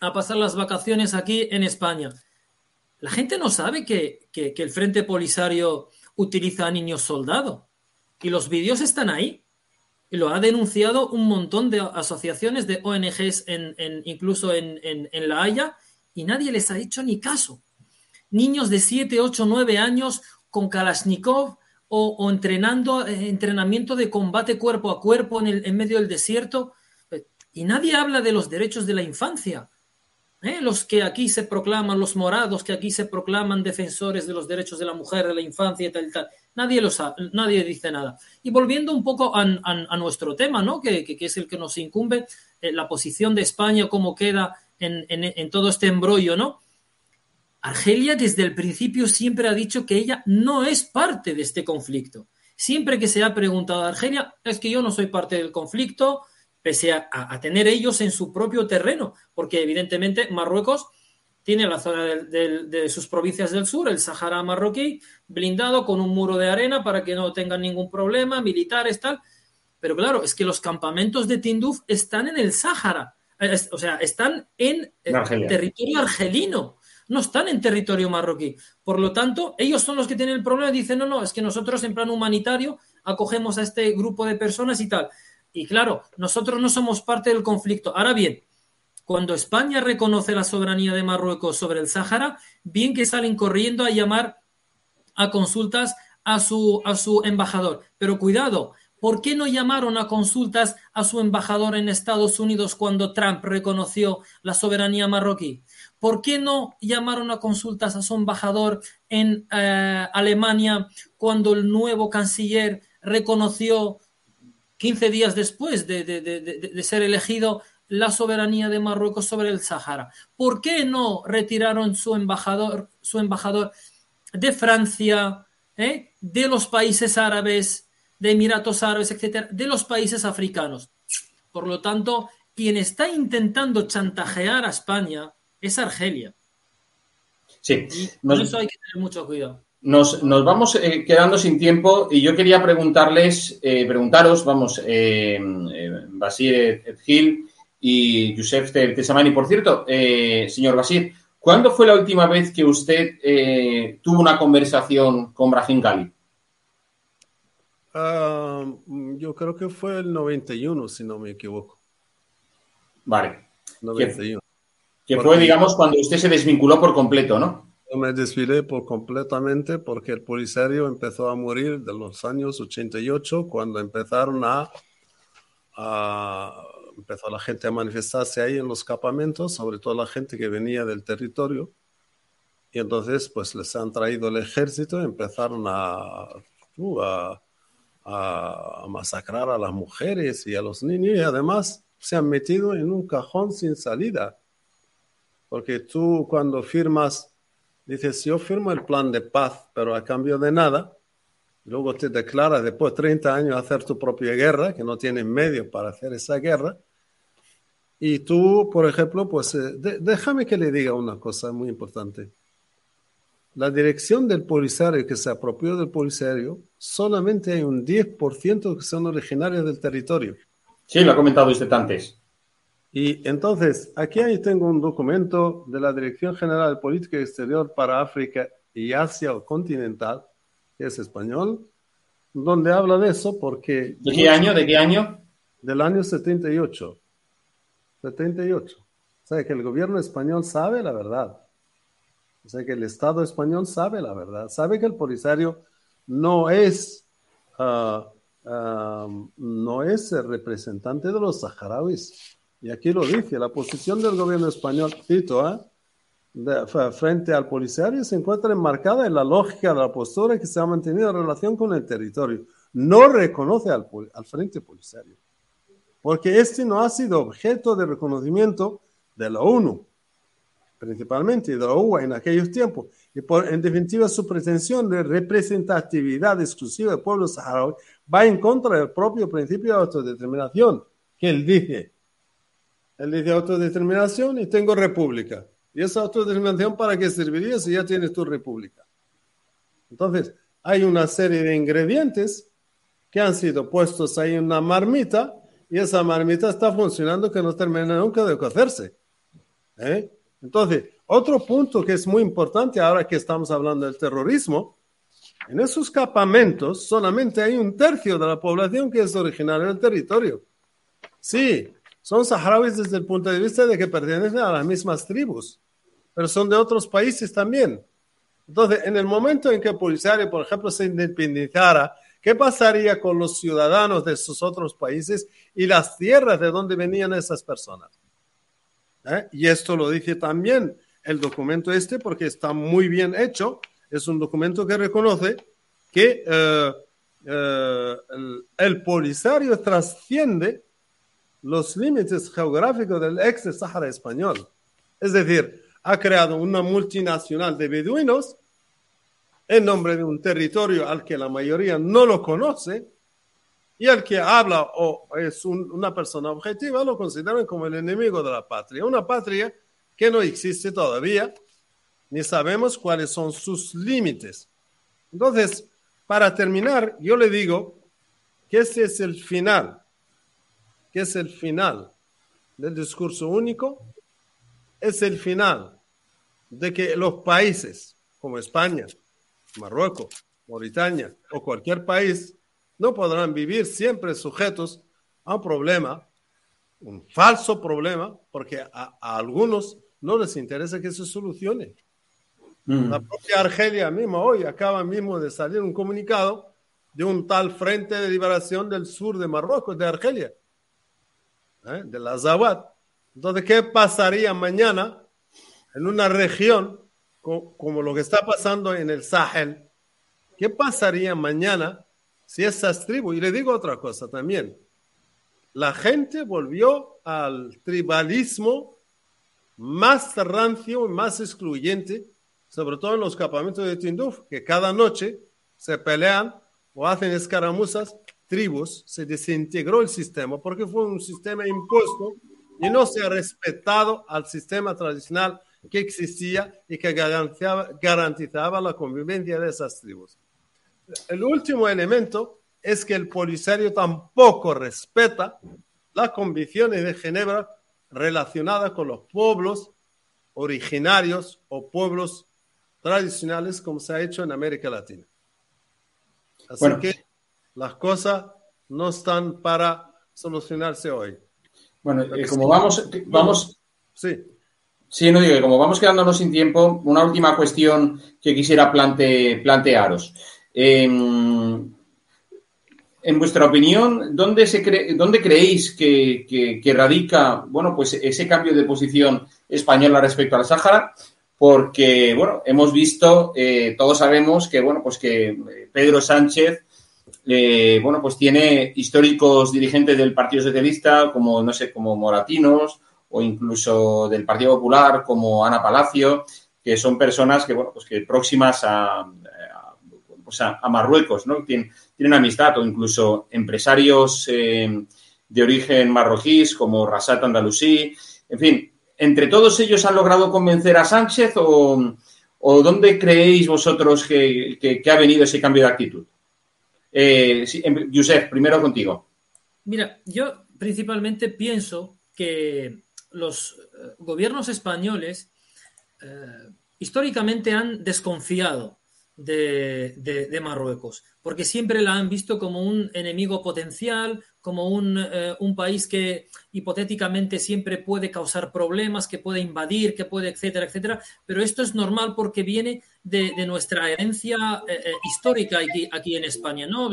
a pasar las vacaciones aquí en España. La gente no sabe que, que, que el Frente Polisario utiliza a niños soldados. Y los vídeos están ahí. Y lo ha denunciado un montón de asociaciones de ONGs, en, en, incluso en, en, La Haya, y nadie les ha hecho ni caso. Niños de 7, 8, 9 años con Kalashnikov o, o entrenando eh, entrenamiento de combate cuerpo a cuerpo en, el, en medio del desierto. Y nadie habla de los derechos de la infancia. ¿Eh? los que aquí se proclaman, los morados que aquí se proclaman defensores de los derechos de la mujer, de la infancia y tal, tal. Nadie lo sabe, nadie dice nada. Y volviendo un poco a, nuestro tema, ¿no? Que, que, que, es el que nos incumbe, eh, la posición de España, cómo queda en, en, en, todo este embrollo, ¿no? Argelia desde el principio siempre ha dicho que ella no es parte de este conflicto. Siempre que se ha preguntado a Argelia, es que yo no soy parte del conflicto, pese a, a, tener ellos en su propio terreno, porque evidentemente Marruecos tiene la zona de, de, de, sus provincias del sur, el Sahara marroquí, blindado con un muro de arena para que no tengan ningún problema, militares, tal. Pero claro, es que los campamentos de Tinduf están en el Sahara, es, o sea, están en el territorio argelino, no están en territorio marroquí. Por lo tanto, ellos son los que tienen el problema y dicen, no, no, es que nosotros en plan humanitario acogemos a este grupo de personas y tal. Y claro, nosotros no somos parte del conflicto. Ahora bien, cuando España reconoce la soberanía de Marruecos sobre el Sáhara, bien que salen corriendo a llamar a consultas a su, a su embajador. Pero cuidado, ¿por qué no llamaron a consultas a su embajador en Estados Unidos cuando Trump reconoció la soberanía marroquí? ¿Por qué no llamaron a consultas a su embajador en eh, Alemania cuando el nuevo canciller reconoció 15 días después de, de, de, de, ser elegido la soberanía de Marruecos sobre el Sahara. ¿Por qué no retiraron su embajador, su embajador de Francia, eh, de los países árabes, de Emiratos Árabes, etcétera, de los países africanos? Por lo tanto, quien está intentando chantajear a España es Argelia. Sí. Y por eso hay que tener mucho cuidado. Nos, nos vamos eh, quedando sin tiempo y yo quería preguntarles, eh, preguntaros, vamos, eh, eh Basir Edgil y Josep Tesamani. Por cierto, señor Basir, ¿cuándo fue la última vez que usted eh, tuvo una conversación con Brahim Gali? Uh, yo creo que fue el 91, si no me equivoco. Vale. 91. Que, que fue, digamos, cuando usted se desvinculó por completo, ¿no? Me desfilé por completamente porque el Polisario empezó a morir de los años 88 cuando empezaron a, a, empezó la gente a manifestarse ahí en los campamentos, sobre todo la gente que venía del territorio. Y entonces pues les han traído el ejército empezaron a, uh, a, a masacrar a las mujeres y a los niños y además se han metido en un cajón sin salida. Porque tú cuando firmas Dices, yo firmo el plan de paz, pero a cambio de nada, luego te declaras después de 30 años hacer tu propia guerra, que no tienes medios para hacer esa guerra. Y tú, por ejemplo, pues eh, déjame que le diga una cosa muy importante. La dirección del Polisario que se apropió del Polisario, solamente hay un 10% que son originarios del territorio. Sí, lo ha comentado usted antes. Y entonces, aquí ahí tengo un documento de la Dirección General de Política Exterior para África y Asia continental, que es español, donde habla de eso porque... ¿De qué año? ¿De qué año? Del año 78. 78. O sea, que el gobierno español sabe la verdad. O sea, que el Estado español sabe la verdad. Sabe que el Polisario no es uh, um, no es el representante de los saharauis. Y aquí lo dice, la posición del gobierno español, cito, ¿eh? de, frente al policiario se encuentra enmarcada en la lógica de la postura que se ha mantenido en relación con el territorio. No reconoce al, al frente policiario, porque este no ha sido objeto de reconocimiento de la ONU, principalmente de la UA en aquellos tiempos, y por, en definitiva su pretensión de representatividad exclusiva del pueblo saharaui va en contra del propio principio de autodeterminación que él dice. Él dice autodeterminación y tengo república. ¿Y esa autodeterminación para qué serviría si ya tienes tu república? Entonces, hay una serie de ingredientes que han sido puestos ahí en una marmita y esa marmita está funcionando que no termina nunca de cocerse. ¿Eh? Entonces, otro punto que es muy importante ahora que estamos hablando del terrorismo, en esos campamentos solamente hay un tercio de la población que es originaria del territorio. Sí, son saharauis desde el punto de vista de que pertenecen a las mismas tribus, pero son de otros países también. Entonces, en el momento en que Polisario, por ejemplo, se independizara, ¿qué pasaría con los ciudadanos de esos otros países y las tierras de donde venían esas personas? ¿Eh? Y esto lo dice también el documento este porque está muy bien hecho. Es un documento que reconoce que eh, eh, el, el, Polisario trasciende los límites geográficos del ex Sahara español. Es decir, ha creado una multinacional de beduinos en nombre de un territorio al que la mayoría no lo conoce y al que habla o es un, una persona objetiva lo consideran como el enemigo de la patria. Una patria que no existe todavía, ni sabemos cuáles son sus límites. Entonces, para terminar, yo le digo que este es el final que es el final del discurso único, es el final de que los países como España, Marruecos, Mauritania o cualquier país no podrán vivir siempre sujetos a un problema, un falso problema, porque a, a algunos no les interesa que se solucione. Mm. La propia Argelia misma hoy acaba mismo de salir un comunicado de un tal Frente de Liberación del Sur de Marruecos, de Argelia, ¿eh? de la Zawad. Entonces, ¿qué pasaría mañana en una región como lo que está pasando en el Sahel? ¿Qué pasaría mañana si esas tribus, y le digo otra cosa también, la gente volvió al tribalismo más rancio y más excluyente, sobre todo en los campamentos de Tinduf, que cada noche se pelean o hacen escaramuzas tribus, se desintegró el sistema porque fue un sistema impuesto y no se ha respetado al sistema tradicional que existía y que garantizaba, garantizaba la convivencia de esas tribus. El último elemento es que el polisario tampoco respeta las convicciones de Ginebra relacionadas con los pueblos originarios o pueblos tradicionales como se ha hecho en América Latina. Así que las cosas no están para solucionarse hoy. Bueno, eh, como vamos, vamos. Sí. Sí, no digo, como vamos quedándonos sin tiempo, una última cuestión que quisiera plante, plantearos. Eh, en vuestra opinión, ¿dónde, se cree, dónde creéis que, que, que, radica bueno, pues ese cambio de posición española respecto al Sáhara? Porque, bueno, hemos visto, eh, todos sabemos que, bueno, pues que Pedro Sánchez eh, bueno, pues tiene históricos dirigentes del Partido Socialista, como, no sé, como Moratinos, o incluso del Partido Popular, como Ana Palacio, que son personas que, bueno, pues que próximas a, pues a, Marruecos, ¿no? Tienen, tienen, amistad, o incluso empresarios eh, de origen marroquíes, como Rasat Andalusí, en fin, ¿entre todos ellos han logrado convencer a Sánchez o, o dónde creéis vosotros que ha venido ese cambio de actitud? Eh, sí, Josep, primero contigo. Mira, yo principalmente pienso que los eh, gobiernos españoles eh, históricamente han desconfiado de, de, de, Marruecos, porque siempre la han visto como un enemigo potencial, como un, eh, un, país que hipotéticamente siempre puede causar problemas, que puede invadir, que puede, etcétera, etcétera. Pero esto es normal porque viene de, de nuestra herencia eh, eh, histórica aquí, aquí, en España, ¿no?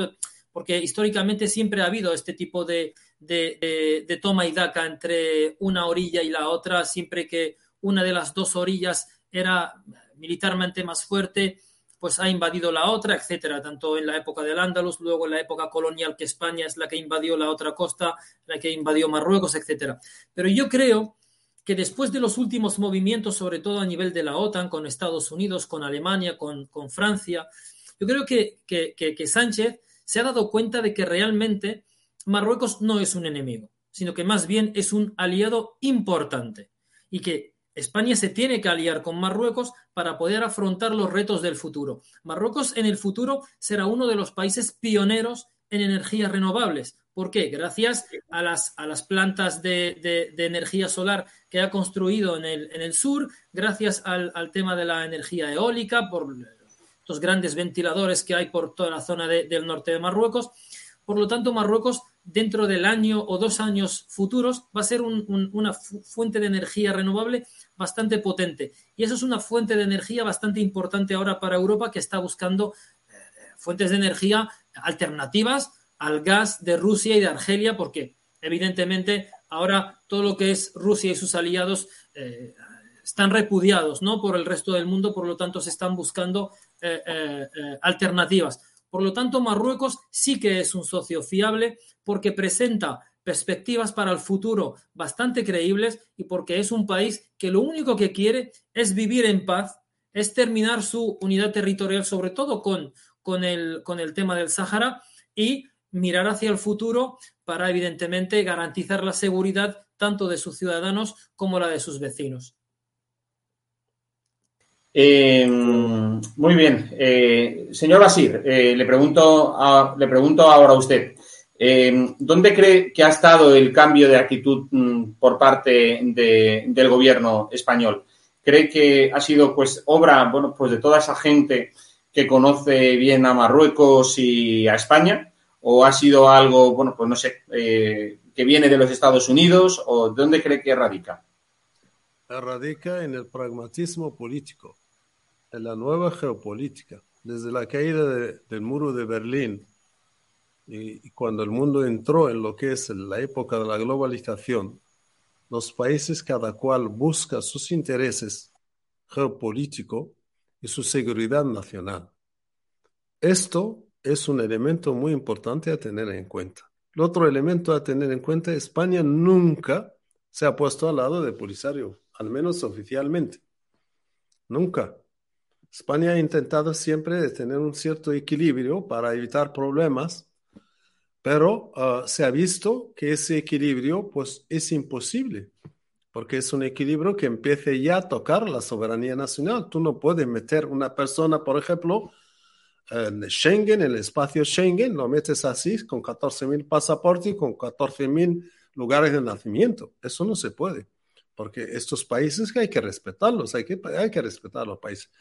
porque históricamente siempre ha habido este tipo de, de, toma y daca entre una orilla y la otra, siempre que una de las dos orillas era militarmente más fuerte, pues ha invadido la otra, etcétera, tanto en la época del Andalus, luego en la época colonial que España es la que invadió la otra costa, la que invadió Marruecos, etcétera. Pero yo creo que después de los últimos movimientos, sobre todo a nivel de la OTAN, con Estados Unidos, con Alemania, con, con Francia, yo creo que, que, que Sánchez se ha dado cuenta de que realmente Marruecos no es un enemigo, sino que más bien es un aliado importante y que España se tiene que aliar con Marruecos para poder afrontar los retos del futuro. Marruecos en el futuro será uno de los países pioneros en energías renovables. ¿Por qué? Gracias a las, a las plantas de, de, energía solar que ha construido en el, en el sur, gracias al, al, tema de la energía eólica, por los grandes ventiladores que hay por toda la zona de, del norte de Marruecos. Por lo tanto, Marruecos dentro del año o dos años futuros va a ser un, un, una fuente de energía renovable bastante potente. Y eso es una fuente de energía bastante importante ahora para Europa que está buscando eh, fuentes de energía alternativas al gas de Rusia y de Argelia, porque evidentemente ahora todo lo que es Rusia y sus aliados eh, están repudiados ¿no? por el resto del mundo, por lo tanto se están buscando eh, alternativas. Por lo tanto, Marruecos sí que es un socio fiable porque presenta perspectivas para el futuro bastante creíbles y porque es un país que lo único que quiere es vivir en paz, es terminar su unidad territorial, sobre todo con, con, el, con el tema del Sáhara, y mirar hacia el futuro para, evidentemente, garantizar la seguridad tanto de sus ciudadanos como la de sus vecinos. Eh, muy bien. Eh, señor Basir, eh, le, pregunto le pregunto ahora a usted. Eh, ¿Dónde cree que ha estado el cambio de actitud mm, por parte de, del gobierno español? ¿Cree que ha sido pues obra bueno, pues de toda esa gente que conoce bien a Marruecos y a España? ¿O ha sido algo, bueno, pues no sé, eh, que viene de los Estados Unidos? ¿O dónde cree que radica? Radica en el pragmatismo político, en la nueva geopolítica. Desde la caída de, del muro de Berlín y, cuando el mundo entró en lo que es la época de la globalización, los países cada cual busca sus intereses geopolíticos y su seguridad nacional. Esto es un elemento muy importante a tener en cuenta. El otro elemento a tener en cuenta, España nunca se ha puesto al lado de Polisario, al menos oficialmente. Nunca. España ha intentado siempre tener un cierto equilibrio para evitar problemas pero uh, se ha visto que ese equilibrio pues, es imposible, porque es un equilibrio que empiece ya a tocar la soberanía nacional. Tú no puedes meter una persona, por ejemplo, en Schengen, en el espacio Schengen, lo metes así, con 14.000 pasaportes y con 14.000 lugares de nacimiento. Eso no se puede, porque estos países hay que respetarlos, hay que, hay que respetar los países.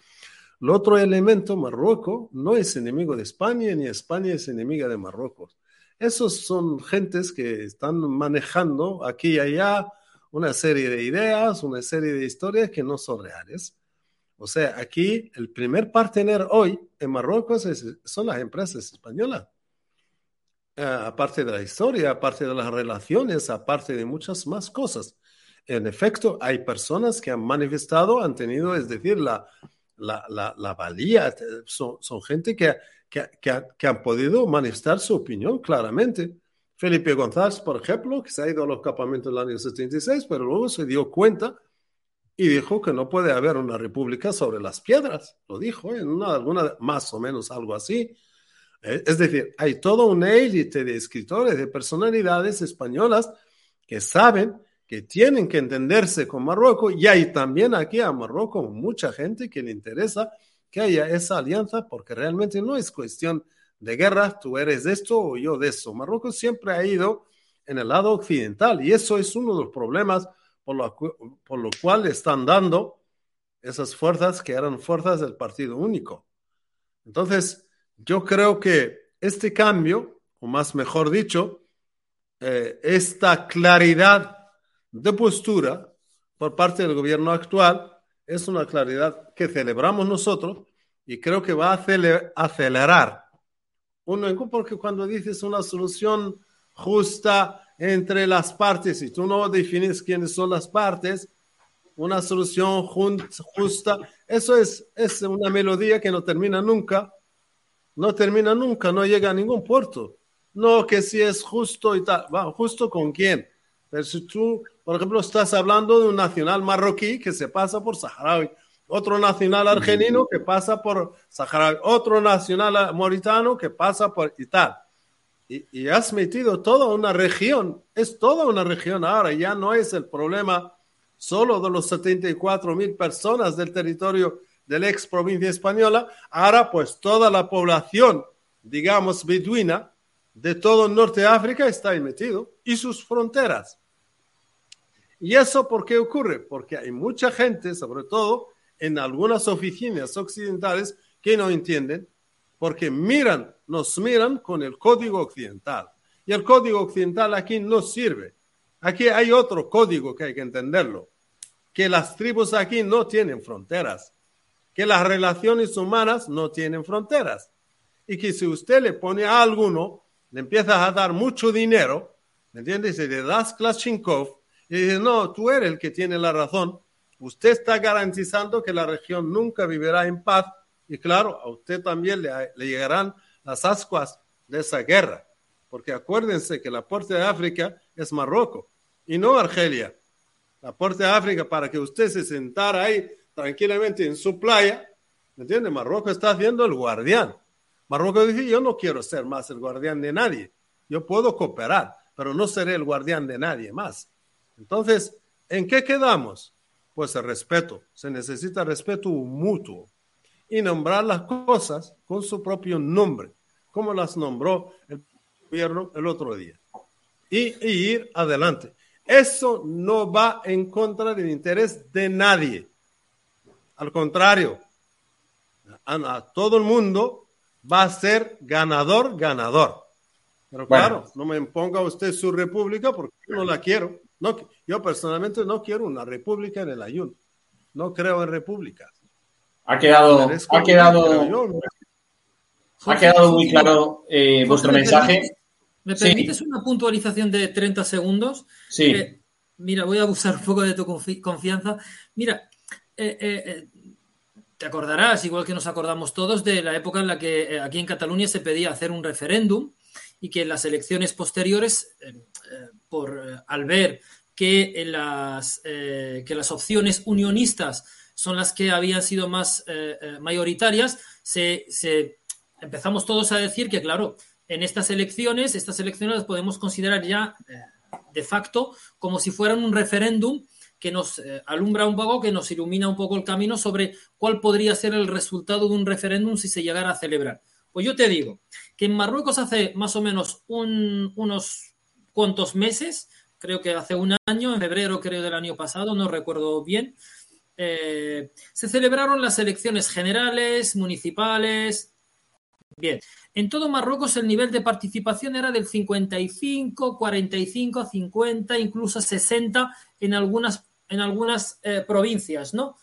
El otro elemento, Marruecos, no es enemigo de España, ni España es enemiga de Marruecos. Esos son gentes que están manejando aquí y allá una serie de ideas, una serie de historias que no son reales. O sea, aquí el primer partener hoy en Marruecos son las empresas españolas. Uh, aparte de la historia, aparte de las relaciones, aparte de muchas más cosas. En efecto, hay personas que han manifestado, han tenido, es decir, la, la, la, la valía, son gente que que, han podido manifestar su opinión claramente. Felipe González, por ejemplo, que se ha ido a los campamentos del año 76, pero luego se dio cuenta y dijo que no puede haber una república sobre las piedras. Lo dijo en una, alguna, más o menos algo así. Eh, es decir, hay toda una élite de escritores, de personalidades españolas que saben que tienen que entenderse con Marruecos y hay también aquí a Marruecos mucha gente que le interesa que haya esa alianza, porque realmente no es cuestión de guerra, tú eres de esto o yo de eso. Marruecos siempre ha ido en el lado occidental y eso es uno de los problemas por lo, por lo cual están dando esas fuerzas que eran fuerzas del Partido Único. Entonces, yo creo que este cambio, o más mejor dicho, eh, esta claridad de postura por parte del gobierno actual, es una claridad que celebramos nosotros y creo que va a acelerar un, porque cuando dices una solución justa entre las partes y tú no defines quiénes son las partes, una solución justa, eso es, es una melodía que no termina nunca, no termina nunca, no llega a ningún puerto. No que si es justo y tal, va, justo con quién. Pero si tú, por ejemplo, estás hablando de un nacional marroquí que se pasa por saharaui, otro nacional argelino que pasa por saharaui, otro nacional mauritano que pasa por y tal. Y, has metido toda una región, es toda una región ahora, ya no es el problema solo de los 74 mil personas del territorio de la ex provincia española, ahora pues toda la población, digamos, beduina de todo el norte de África está ahí metido y sus fronteras. ¿Y eso por qué ocurre? Porque hay mucha gente, sobre todo en algunas oficinas occidentales, que no entienden, porque miran, nos miran con el código occidental. Y el código occidental aquí no sirve. Aquí hay otro código que hay que entenderlo, que las tribus aquí no tienen fronteras, que las relaciones humanas no tienen fronteras. Y que si usted le pone a alguno, le empiezas a dar mucho dinero, ¿me entiendes? Y le das y dice, no, tú eres el que tiene la razón. Usted está garantizando que la región nunca vivirá en paz y claro, a usted también le, llegarán las ascuas de esa guerra. Porque acuérdense que la puerta de África es Marruecos y no Argelia. La puerta de África para que usted se sentara ahí tranquilamente en su playa, ¿me entiende? Marruecos está haciendo el guardián. Marruecos dice, yo no quiero ser más el guardián de nadie. Yo puedo cooperar, pero no seré el guardián de nadie más. Entonces, ¿en qué quedamos? Pues el respeto. Se necesita respeto mutuo y nombrar las cosas con su propio nombre, como las nombró el gobierno el otro día. Y, ir adelante. Eso no va en contra del interés de nadie. Al contrario, a, todo el mundo va a ser ganador, ganador. Pero claro, no me imponga usted su república porque yo no la quiero. No, yo personalmente no quiero una república en el ayuno. No creo en repúblicas. Ha quedado, ha quedado, ha quedado muy claro eh, vuestro mensaje. ¿Me permites una puntualización de 30 segundos? Sí. Eh, mira, voy a abusar un poco de tu confianza. Mira, eh, te acordarás, igual que nos acordamos todos, de la época en la que aquí en Cataluña se pedía hacer un referéndum y que en las elecciones posteriores, por, al ver que, las, que las opciones unionistas son las que habían sido más eh, eh, mayoritarias, se, empezamos todos a decir que, claro, en estas elecciones, estas elecciones las podemos considerar ya eh, de facto como si fueran un referéndum que nos alumbra un poco, que nos ilumina un poco el camino sobre cuál podría ser el resultado de un referéndum si se llegara a celebrar. Pues yo te digo que en Marruecos hace más o menos unos cuantos meses, creo que hace un año, en febrero creo del año pasado, no recuerdo bien, eh, se celebraron las elecciones generales, municipales. Bien, en todo Marruecos el nivel de participación era del 55, 45, 50, incluso 60 en algunas, en algunas eh, provincias, ¿no?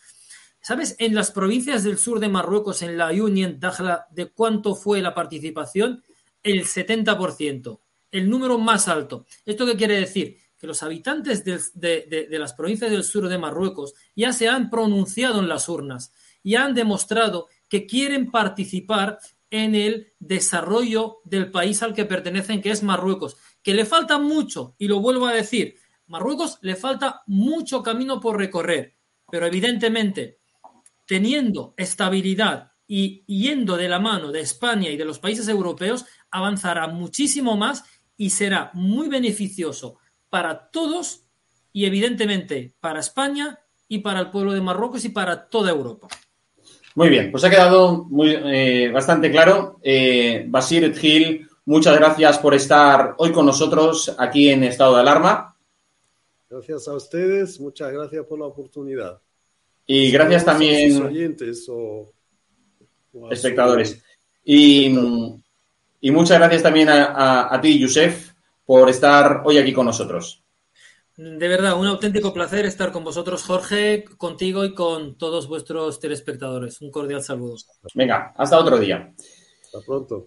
¿Sabes? En las provincias del sur de Marruecos, en la Union Dakhla, ¿de cuánto fue la participación? El 70%, el número más alto. ¿Esto qué quiere decir? que los habitantes de, las provincias del sur de Marruecos ya se han pronunciado en las urnas y han demostrado que quieren participar en el desarrollo del país al que pertenecen, que es Marruecos, que le falta mucho, y lo vuelvo a decir, Marruecos le falta mucho camino por recorrer, pero evidentemente, teniendo estabilidad y yendo de la mano de España y de los países europeos, avanzará muchísimo más y será muy beneficioso para todos y evidentemente para España y para el pueblo de Marruecos y para toda Europa. Muy bien, pues ha quedado muy, eh, bastante claro. Eh, Basir Gil, muchas gracias por estar hoy con nosotros aquí en Estado de Alarma. Gracias a ustedes, muchas gracias por la oportunidad. Y gracias también. A oyentes o, espectadores. Y, y, muchas gracias también a, a ti, Yusef, por estar hoy aquí con nosotros. De verdad, un auténtico placer estar con vosotros, Jorge, contigo y con todos vuestros telespectadores. Un cordial saludo. Venga, hasta otro día. Hasta pronto.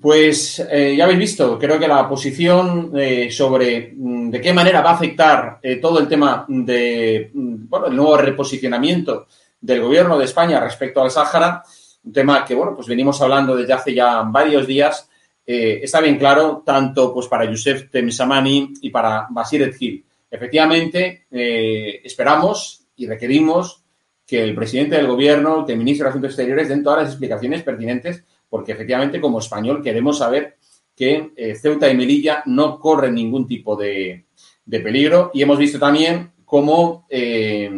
Pues eh, ya habéis visto, creo que la posición eh, sobre mm, de qué manera va a afectar eh, todo el tema de, mm, bueno, el nuevo reposicionamiento del gobierno de España respecto al Sáhara, un tema que, bueno, pues venimos hablando desde hace ya varios días, está bien claro, tanto pues para Youssef Temsamani y para Basir Gil. Efectivamente, esperamos y requerimos que el presidente del gobierno, que el ministro de Asuntos Exteriores den todas las explicaciones pertinentes porque efectivamente como español queremos saber que eh, Ceuta y Melilla no corren ningún tipo de, peligro y hemos visto también cómo eh,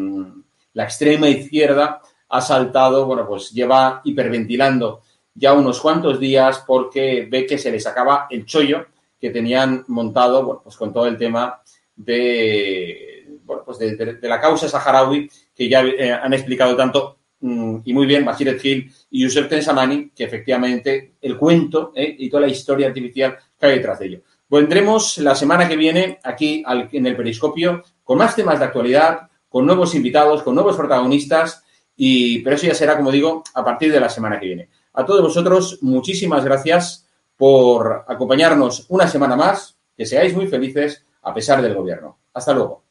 la extrema izquierda ha saltado, bueno, pues lleva hiperventilando ya unos cuantos días porque ve que se les acaba el chollo que tenían montado, bueno, pues con todo el tema de, bueno, pues de, la causa saharaui que ya eh, han explicado tanto Mm, y muy bien Basiret Gil y Yusef Tensamani, que efectivamente el cuento eh, y toda la historia artificial hay detrás de ello. Vendremos la semana que viene aquí en el Periscopio con más temas de actualidad, con nuevos invitados, con nuevos protagonistas, y, pero eso ya será, como digo, a partir de la semana que viene. A todos vosotros, muchísimas gracias por acompañarnos una semana más, que seáis muy felices a pesar del gobierno. Hasta luego.